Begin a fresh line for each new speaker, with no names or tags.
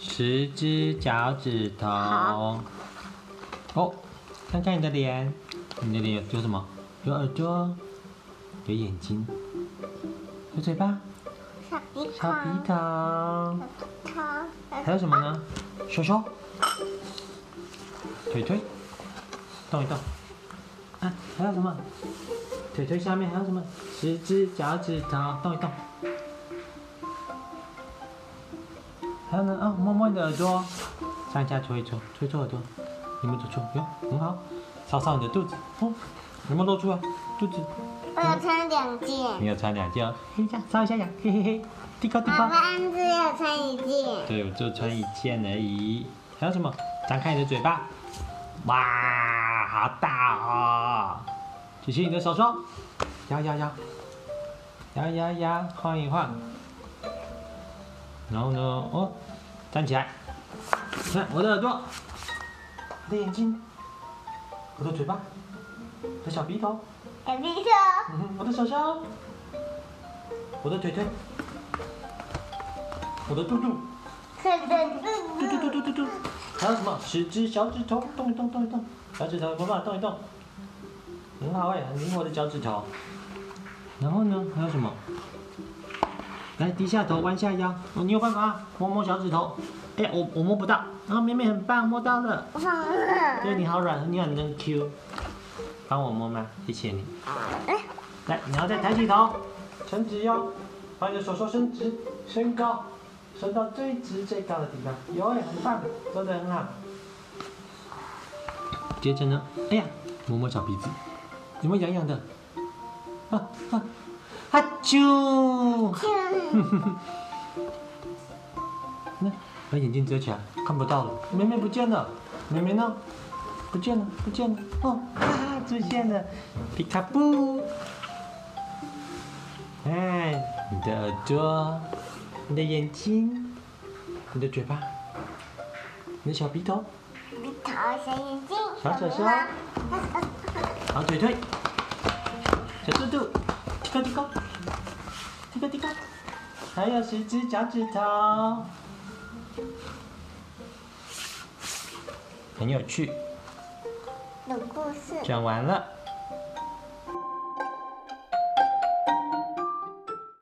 十只脚趾头。哦，看看你的脸，你的脸有有什么？有耳朵，有眼睛，有嘴巴，
小鼻头，
小鼻头，还有什么呢？手手，腿腿，动一动。啊，还有什么？腿腿下面还有什么？十只脚趾头，动一动。还有呢？啊、摸摸你的耳朵，上下搓一搓，搓搓耳朵，有没有搓搓？哟，很好。搔搔你的肚子，哦，有没有露出啊？肚子。
我有穿两件。
你有穿两件哦，嘿呀，搔一下呀，嘿嘿嘿，滴高滴高。
爸爸只有穿一件。
对，我就穿一件而已。还有什么？张开你的嘴巴。哇，好大哦！举起你的手手，摇摇摇，摇摇摇，晃一晃。然后呢？哦，站起来，看我的耳朵，我的眼睛，我的嘴巴，我的小鼻头，
小鼻头，
嗯，我的手手，我的腿腿，我的肚肚，
我的肚
肚肚肚肚肚。还有什么？十只小指头，动一动，动一动，小指头有没有动一动？很好哎，很灵活的脚趾头。然后呢？还有什么？来，低下头，弯下腰。哦，你有办法？摸摸小指头。哎呀，我我摸不到。然后妹妹很棒，摸到了。对，你好软，你很能 Q。帮我摸吗？谢谢你。来，你要再抬起头，伸直腰，把你的手手伸直，伸高。伸到最直最高的地方，有，很棒，做的很好。接着呢，哎呀，摸摸小鼻子，有没有痒痒的？啊啊，哈啾！那把眼睛遮起来，看不到了。妹妹不见了，妹妹呢？不见了，不见了。哦，啊，出现了，皮卡布。哎，你的耳朵。你的眼睛，你的嘴巴，你的小鼻头，
鼻头，小眼睛，
小手手，小腿腿，小肚肚，提高提高，提高提高，还有十只脚趾头，很有趣。
有故事。
讲完了。